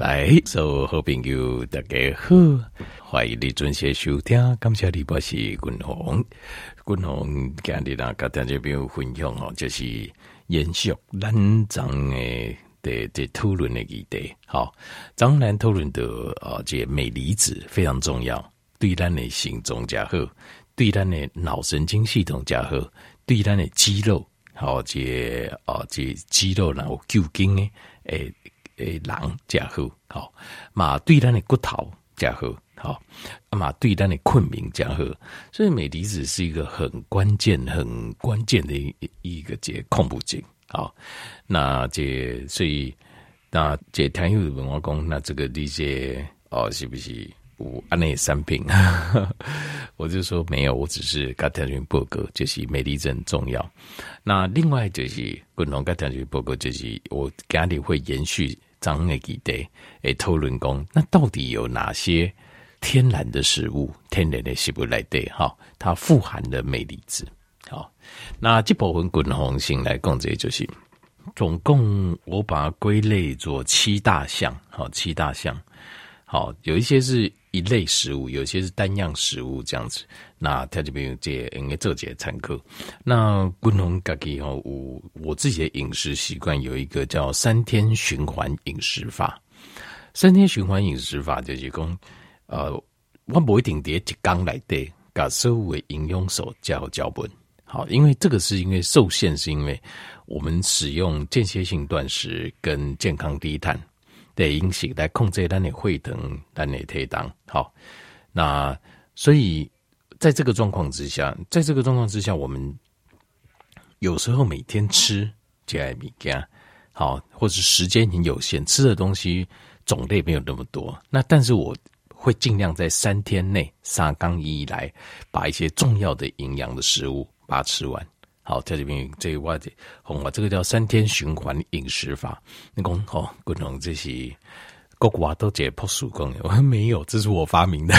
来，所有好朋友大家好，欢迎你准时收听。感谢你，我是君宏。君宏今日呢，跟大家朋友分享哦，就是延续咱昨诶的的讨论的议题。好，昨咱讨论的啊，这镁离子非常重要，对咱的心脏加好，对咱的脑神经系统加好，对咱的肌肉，好，这啊这肌肉然后旧筋诶诶。诶，人加好，好嘛，对咱的骨头加好，好啊嘛，对咱的困眠加好，所以镁离子是一个很关键、很关键的一一个这个矿物质，好，那这所以那这听友问我讲，那这个理解哦，是不是有安内产品？我就说没有，我只是跟听友报告，就是镁离子很重要。那另外就是共同跟听友报告，就是我家里会延续。张诶记得诶，讨论讲，那到底有哪些天然的食物、天然的食物来对哈？它富含的镁离子。好，那这部分滚红星来讲，这就是总共我把它归类做七大项。好，七大项。好，有一些是一类食物，有些是单样食物这样子。那他这边有这应该做些参考。那滚红家己吼，我我自己的饮食习惯有一个叫三天循环饮食法。三天循环饮食法就是讲，呃，我不一定得一缸来对，把所有的营养素加好脚本。好，因为这个是因为受限，是因为我们使用间歇性断食跟健康低碳的饮食来控制咱的血糖、咱的体重。好，那所以。在这个状况之下，在这个状况之下，我们有时候每天吃这爱米干，好，或者时间很有限，吃的东西种类没有那么多。那但是我会尽量在三天内三缸一来把一些重要的营养的食物把它吃完。好，在这边这个我的红啊，这个叫三天循环饮食法。你讲哦，各种这些。国外都解剖手工，我说没有，这是我发明的，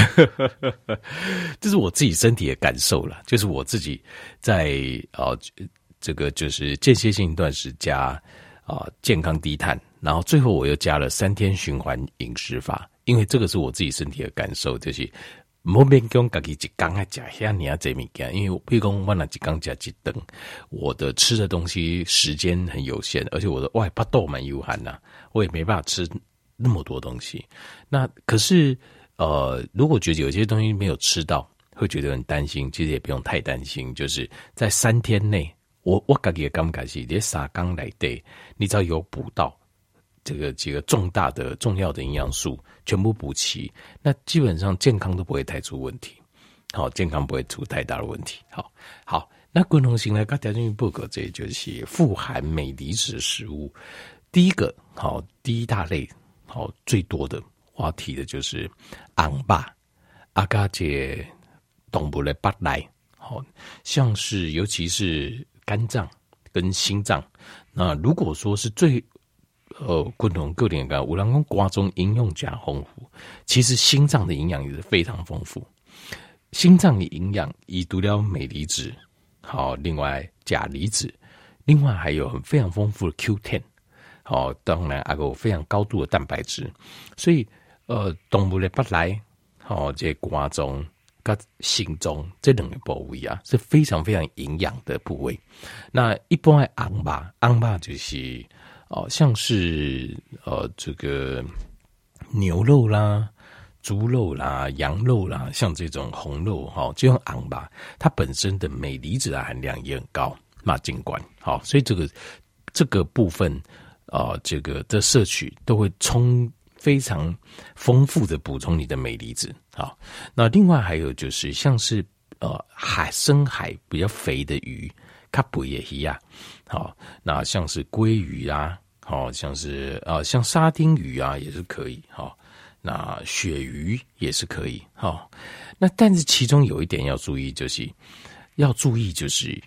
这是我自己身体的感受了，就是我自己在啊、呃，这个就是间歇性断食加啊、健康低碳，然后最后我又加了三天循环饮食法，因为这个是我自己身体的感受，就是莫免讲自己一缸啊加下你要这物件，因为譬如讲我那一缸加几灯，我的吃的东西时间很有限，而且我的外巴豆蛮有限呐，我也没办法吃。那么多东西，那可是呃，如果觉得有些东西没有吃到，会觉得很担心。其实也不用太担心，就是在三天内，我我家己刚不感谢连撒刚来对，你只要有补到这个几个重大的重要的营养素，全部补齐，那基本上健康都不会太出问题。好，健康不会出太大的问题。好，好，那共同性呢？刚条件报告这就是富含镁离子的食物。第一个好，第一大类。好，最多的话题的就是昂巴阿嘎姐动物的巴来，好像是尤其是肝脏跟心脏。那如果说是最呃共同各点干，五郎公瓜中应用加丰富，其实心脏的营养也是非常丰富。心脏的营养以独了镁离子，好，另外钾离子，另外还有很非常丰富的 Q10。哦，当然还有非常高度的蛋白质，所以呃，动物的不来，好，这瓜中跟心中这两个部位啊，是非常非常营养的部位。那一般的昂巴，昂巴就是哦，像是呃这个牛肉啦、猪肉啦、羊肉啦，像这种红肉哈、哦，这种昂吧，它本身的镁离子的含量也很高，那尽管好，所以这个这个部分。啊、这个的摄取都会充非常丰富的补充你的镁离子。好，那另外还有就是像是呃海深海比较肥的鱼，卡布也一样。好，那像是鲑鱼啊，哦像是啊、像沙丁鱼啊也是可以。好，那鳕鱼也是可以。好，那但是其中有一点要注意，就是要注意就是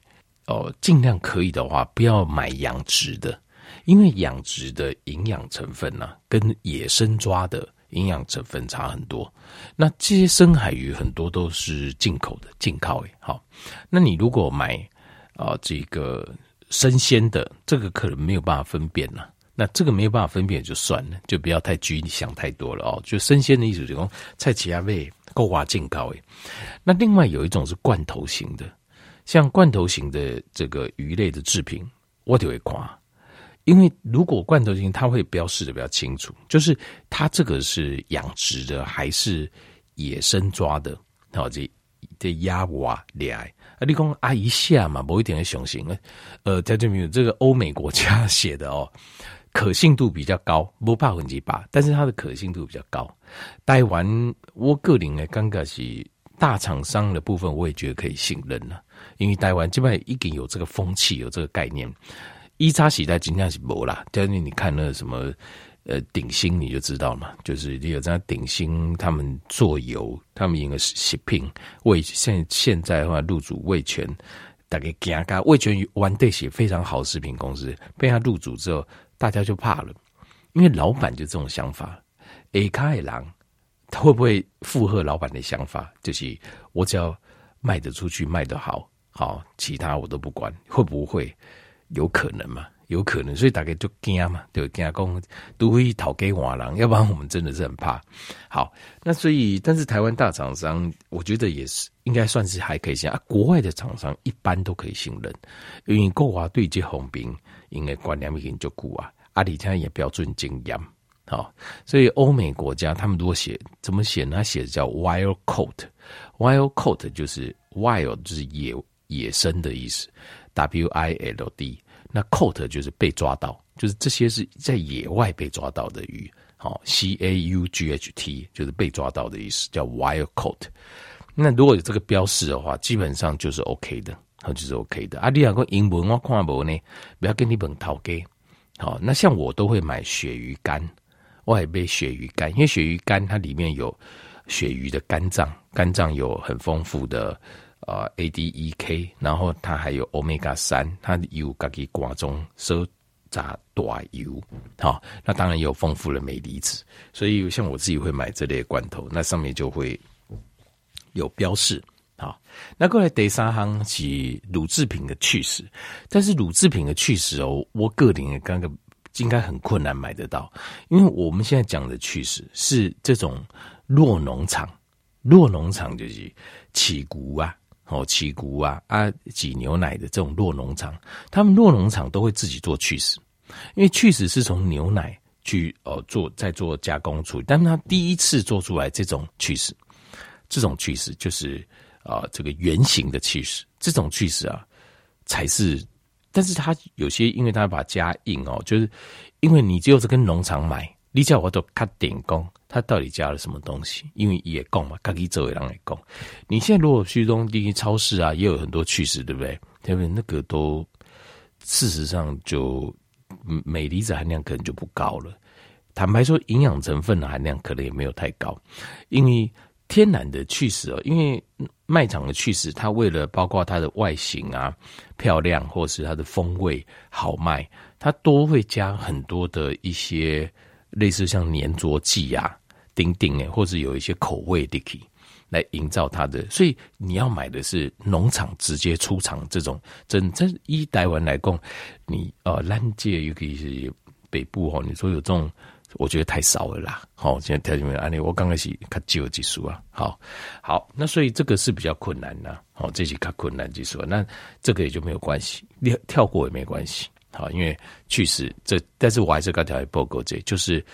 哦，尽量可以的话不要买养殖的。因为养殖的营养成分呢、跟野生抓的营养成分差很多。那这些深海鱼很多都是进口的，进口诶。好，那你如果买啊、这个生鲜的，这个可能没有办法分辨呢、那这个没有办法分辨就算了，就不要太拘，你想太多了哦。就生鲜的意思，就讲菜其他味够滑劲高诶。那另外有一种是罐头型的，像罐头型的这个鱼类的制品，我就会夸，因为如果罐头型，它会标示的比较清楚，就是它这个是养殖的还是野生抓的，好这这鸭娃恋爱。啊，你讲啊一下嘛，某一点的雄性，呃，在这边这个欧美国家写的哦。可信度比较高，不怕混几把，但是它的可信度比较高。台湾我个人的感觉是大厂商的部分，我也觉得可以信任了，因为台湾基本上已经有这个风气，有这个概念。一扎时代尽量是没啦，但是你看那个什么呃鼎新你就知道嘛，就是你有在鼎新他们做油，他们应该是食品味现现在的话入主味全，大概加加味全完对些非常好食品公司被他入主之后。大家就怕了，因为老板就这种想法。A 开狼，他会不会附和老板的想法？就是我只要卖得出去，卖得好，好，其他我都不管。会不会有可能嘛？有可能，所以大家就惊嘛，对，惊讲都会讨给瓦狼，要不然我们真的是很怕。好，那所以，但是台湾大厂商，我觉得也是应该算是还可以信啊。国外的厂商一般都可以信任，因为国华对接红兵。因为管两米就固啊，阿里家也标准精严，好，所以欧美国家他们如果写怎么写呢？写的叫 wild coat，wild coat 就是 wild 就是野野生的意思，W I L D，那 coat 就是被抓到，就是这些是在野外被抓到的鱼，好，C A U G H T 就是被抓到的意思，叫 wild coat。那如果有这个标识的话，基本上就是 OK 的。好，就是 OK 的。啊，你两个英文我看无呢，不要跟你本讨给。好，那像我都会买鳕鱼干，我还买鳕鱼干，因为鳕鱼干它里面有鳕鱼的肝脏，肝脏有很丰富的呃 ADEK，然后它还有 Omega 三，它有自己挂种收杂大油。好，那当然有丰富的镁离子，所以像我自己会买这类罐头，那上面就会有标示。好，那过来第三行是乳制品的去势，但是乳制品的去势哦，我个人也刚刚应该很困难买得到，因为我们现在讲的去势是这种酪农场，酪农场就是起谷啊，哦起谷啊啊挤牛奶的这种酪农场，他们酪农场都会自己做去势，因为去势是从牛奶去呃做再做加工处理，但是他第一次做出来这种去势，这种去势就是。啊，这个圆形的起司，这种起司啊，才是，但是它有些，因为它把加硬哦，就是因为你只有是跟农场买，你叫我都看点工，它到底加了什么东西？因为也供嘛，自己周围人来供。你现在如果去东地超市啊，也有很多起司，对不对？对不对？那个都事实上就镁离子含量可能就不高了。坦白说，营养成分的含量可能也没有太高，因为。天然的起司哦，因为卖场的起司，它为了包括它的外形啊漂亮，或是它的风味好卖，它都会加很多的一些类似像粘着剂啊、丁丁诶，或者有一些口味的来营造它的。所以你要买的是农场直接出厂这种，真真一台湾来供，你呃兰界尤其是北部哦，你说有这种。我觉得太少了啦，好，现在条件没有案例，我刚开始看旧技术啊，好，好，那所以这个是比较困难的，好，这些看困难技术，那这个也就没有关系，跳跳过也没关系，好，因为去势这，但是我还是刚才报告这，就是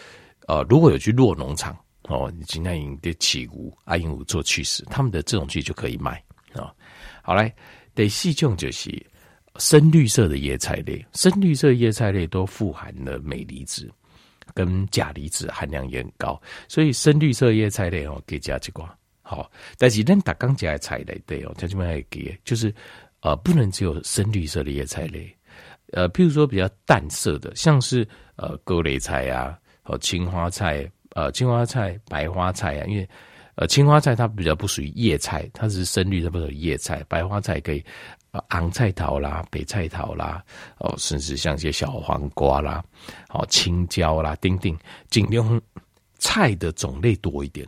呃，如果有去酪农场哦，你今天营的起谷阿鹦鹉做去势，他们的这种剧就可以卖。啊，好来，得细种就是深绿色的叶菜类，深绿色叶菜类都富含了镁离子。跟钾离子含量也很高，所以深绿色叶菜类哦，可以加几瓜好。但是咱打刚加的菜类对哦，它这边还给，就是呃，不能只有深绿色的叶菜类，呃，譬如说比较淡色的，像是呃各类菜啊，哦青花菜，呃青花菜、白花菜啊，因为呃青花菜它比较不属于叶菜，它是深绿，它不属于叶菜，白花菜可以。啊，红菜头啦，北菜头啦，哦，甚至像一些小黄瓜啦，哦，青椒啦，丁丁，尽量菜的种类多一点。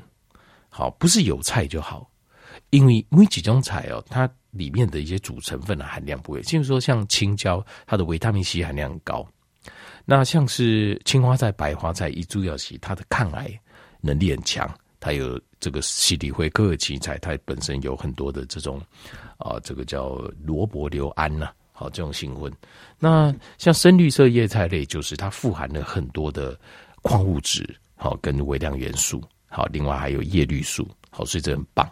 好，不是有菜就好，因为每几种菜哦，它里面的一些主成分的含量不会。就是说，像青椒，它的维他命 C 含量很高。那像是青花菜、白花菜，一主要洗它的抗癌能力很强，它有这个西里灰科尔奇菜，它本身有很多的这种啊、这个叫萝卜硫胺呐，好这种成分。那像深绿色叶菜类，就是它富含了很多的矿物质，好跟微量元素，好，另外还有叶绿素，好，所以这很棒。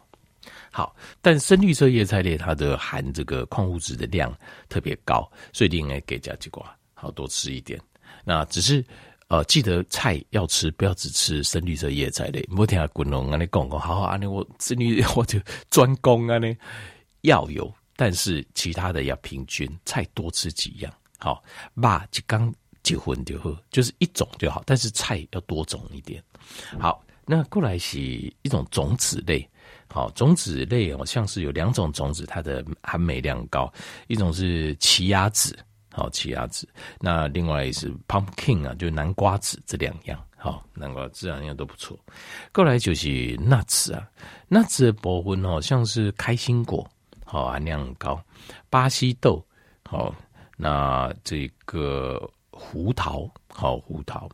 好，但深绿色叶菜类它的含这个矿物质的量特别高，所以你应该给加几瓜，好多吃一点。那只是呃，记得菜要吃，不要只吃深绿色叶菜类。我听下滚龙啊，你讲讲，好好啊，你我深绿 我就专攻啊，你要有，但是其他的要平均，菜多吃几样。好，肉就刚结婚就好，就是一种就好，但是菜要多种一点。好，那过来是一种种子类。好，种子类哦，像是有两种种子，它的含镁量高，一种是奇亚籽，好奇亚籽，那另外是 pumpkin 啊，就南瓜籽这两样，好南瓜籽两样都不错。过来就是 nuts 啊，nuts 的部分哦，像是开心果，好含量很高，巴西豆，好那这个胡桃，好胡桃，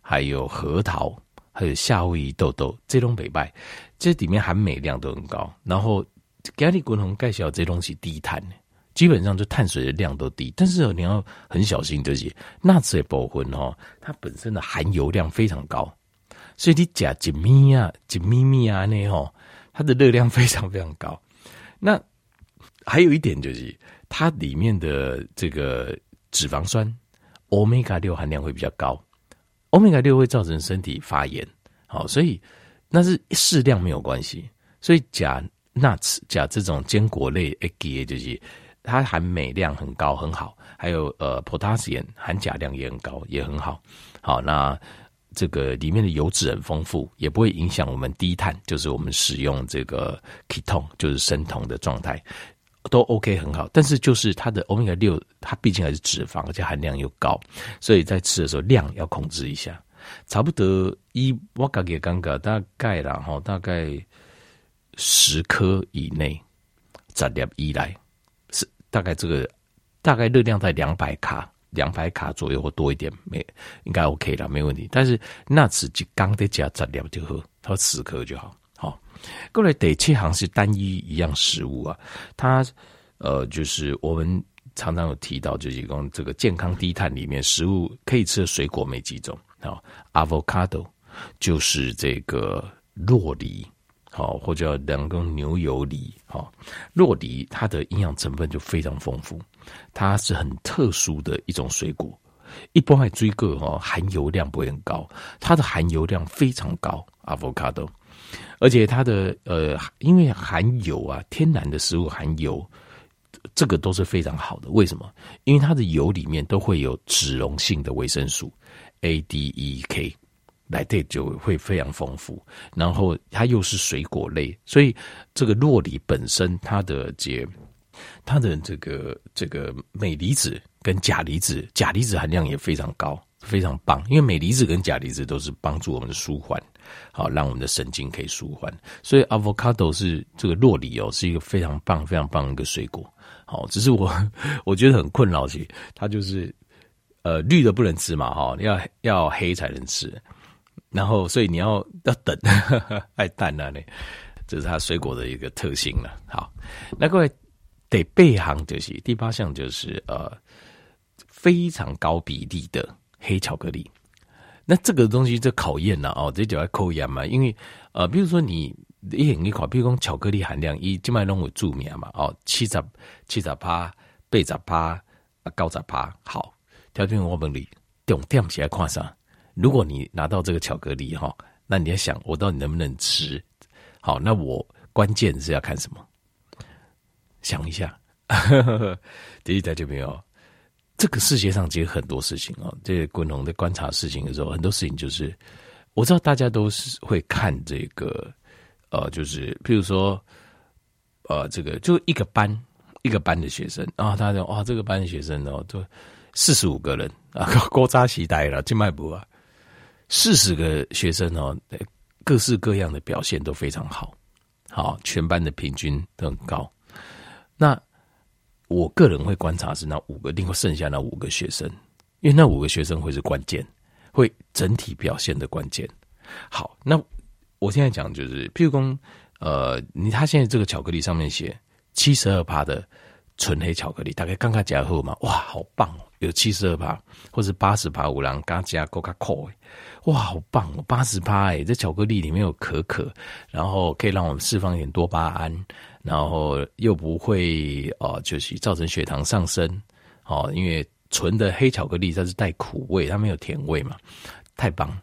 还有核桃。还有夏威夷豆豆，这种北拜，这里面含镁量都很高。然后，咖喱滚红介绍这东西低碳，基本上就碳水的量都低。但是你要很小心这些，钠质的部分哦，它本身的含油量非常高，所以你加几咪啊、几咪咪啊那哦，它的热量非常非常高。那还有一点就是，它里面的这个脂肪酸欧米伽六含量会比较高。欧米伽六会造成身体发炎，好，所以那是适量没有关系。所以加、nuts、钾这种坚果类，诶，就是它含镁量很高，很好。还有呃，potassium 含钾量也很高，也很好。好，那这个里面的油脂很丰富，也不会影响我们低碳，就是我们使用这个 ketone，就是生酮的状态。都 OK 很好，但是就是它的 omega 六，它毕竟还是脂肪，而且含量又高，所以在吃的时候量要控制一下，差不多一我感觉刚刚大概啦哈，大概十颗以内，十粒以内是大概这个大概热量在两百卡，两百卡左右或多一点，没应该 OK 了，没问题。但是那次就刚得加十粒就好，它十颗就好。好过来第七行是单一一样食物啊，它呃就是我们常常有提到，就是讲这个健康低碳里面食物可以吃的水果没几种啊，avocado 就是这个洛梨，好或者两个牛油梨，好洛梨它的营养成分就非常丰富，它是很特殊的一种水果，一般还追个哦含油量不会很高，它的含油量非常高，avocado。而且它的呃，因为含油啊，天然的食物含油，这个都是非常好的。为什么？因为它的油里面都会有脂溶性的维生素 A、D、E、K，来对就会非常丰富。然后它又是水果类，所以这个酪梨本身它的结它的这个这个镁离子跟钾离子，钾离子含量也非常高，非常棒。因为镁离子跟钾离子都是帮助我们的舒缓。好，让我们的神经可以舒缓，所以 avocado 是这个酪梨哦，是一个非常棒、非常棒的一个水果。好，只是我 我觉得很困扰，其实它就是呃绿的不能吃嘛，哈，要要黑才能吃。然后，所以你要 要等，爱淡那里，这是它水果的一个特性了。好，那各位得背行就是第八项，就是呃非常高比例的黑巧克力。那这个东西就考验了哦，这就要考验嘛，因为呃，比如说你一你考，比如说巧克力含量以金麦龙为著名嘛，哦，七十七十八、八十八、啊九十八，好，条件我问你，重点起来看啥？如果你拿到这个巧克力哈，那你要想，我到底能不能吃？好，那我关键是要看什么？想一下，第一条就没有。这个世界上其实很多事情啊，这个滚龙在观察事情的时候，很多事情就是我知道大家都是会看这个，呃，就是譬如说，呃，这个就一个班一个班的学生啊，他说哇，这个班的学生哦，就四十五个人啊，高扎西呆了，静脉部啊，四十个学生哦，各式各样的表现都非常好，好，全班的平均都很高，那。我个人会观察是那五个，另外剩下那五个学生，因为那五个学生会是关键，会整体表现的关键。好，那我现在讲就是，譬如说，呃，你他现在这个巧克力上面写七十二趴的纯黑巧克力，大概刚刚加后嘛，哇，好棒哦，有七十二趴，或者八十趴五郎刚加 Coca Cola，哇，好棒哦，八十趴哎，这巧克力里面有可可，然后可以让我们释放一点多巴胺，然后又不会呃，就是造成血糖上升，哦，因为纯的黑巧克力它是带苦味，它没有甜味嘛，太棒。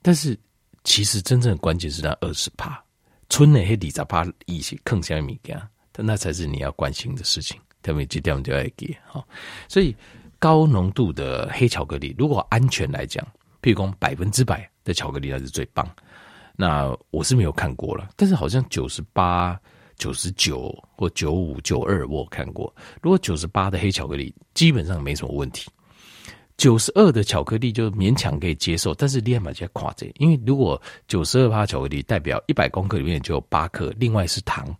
但是其实真正的关键是那二十趴，纯的黑二十趴一起更像物件，但那才是你要关心的事情。特别这点我们要给哈，所以高浓度的黑巧克力，如果安全来讲，譬如说百分之百的巧克力那是最棒。那我是没有看过了，但是好像九十八、九十九或九五、九二我看过。如果九十八的黑巧克力，基本上没什么问题。九十二的巧克力就勉强可以接受，但是你还蛮加夸张，因为如果九十二巧克力代表一百公克里面就有八克，另外是糖，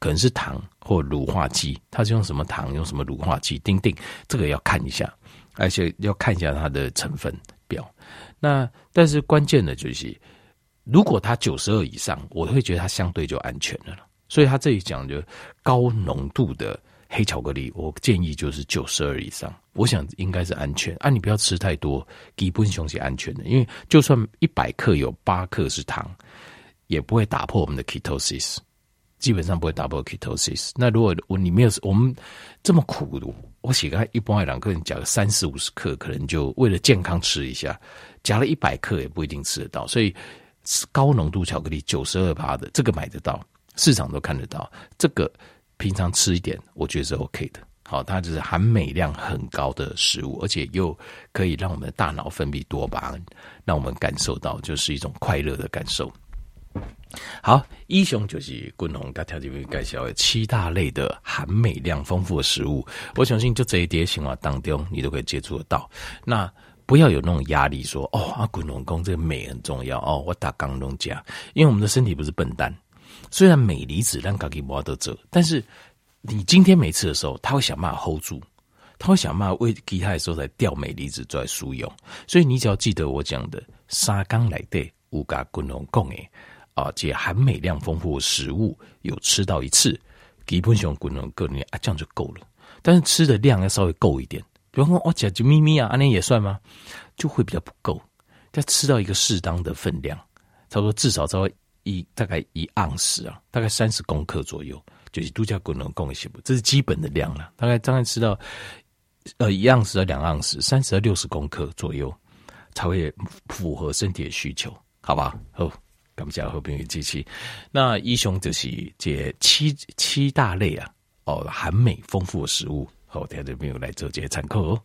可能是糖或乳化剂，它是用什么糖，用什么乳化剂，丁丁，这个要看一下，而且要看一下它的成分表。那但是关键的就是，如果它九十二以上，我会觉得它相对就安全了。所以他这里讲就高浓度的。黑巧克力，我建议就是九十二以上，我想应该是安全啊。你不要吃太多，基本上是安全的。因为就算一百克有八克是糖，也不会打破我们的 ketosis，基本上不会打破 ketosis。那如果我你没有我们这么苦，我写个一般两个人夹个三四五十克，可能就为了健康吃一下，夹了一百克也不一定吃得到。所以高浓度巧克力九十二趴的这个买得到，市场都看得到这个。平常吃一点，我觉得是 OK 的。好，它就是含镁量很高的食物，而且又可以让我们的大脑分泌多巴胺，让我们感受到就是一种快乐的感受。好，以上就是滚红大条这边介绍的七大类的含镁量丰富的食物。我相信就这一点情况当中，你都可以接触得到。那不要有那种压力说，说哦啊，滚红公这个镁很重要哦，我打钢龙加，因为我们的身体不是笨蛋。虽然镁离子让自己没得走，但是你今天没吃的时候，他会想办法 hold 住，他会想办法为其他的时候再调镁离子出来输用。所以你只要记得我讲的三缸来的五加滚龙共诶啊，这含镁量丰富的食物有吃到一次，基本上滚龙个你啊这样就够了。但是吃的量要稍微够一点，比方说我讲就咪咪啊，安尼也算吗？就会比较不够，要吃到一个适当的分量，差不多至少稍微。一大概一盎司啊，大概三十公克左右，就是度假滚能供一些不，这是基本的量了。大概大概吃到呃一盎司到两盎司，三十到六十公克左右，才会符合身体的需求，好吧？好，感谢和平与机器。那一雄就是这七七大类啊，哦，含美丰富的食物，好，大家没有来做这些参考哦。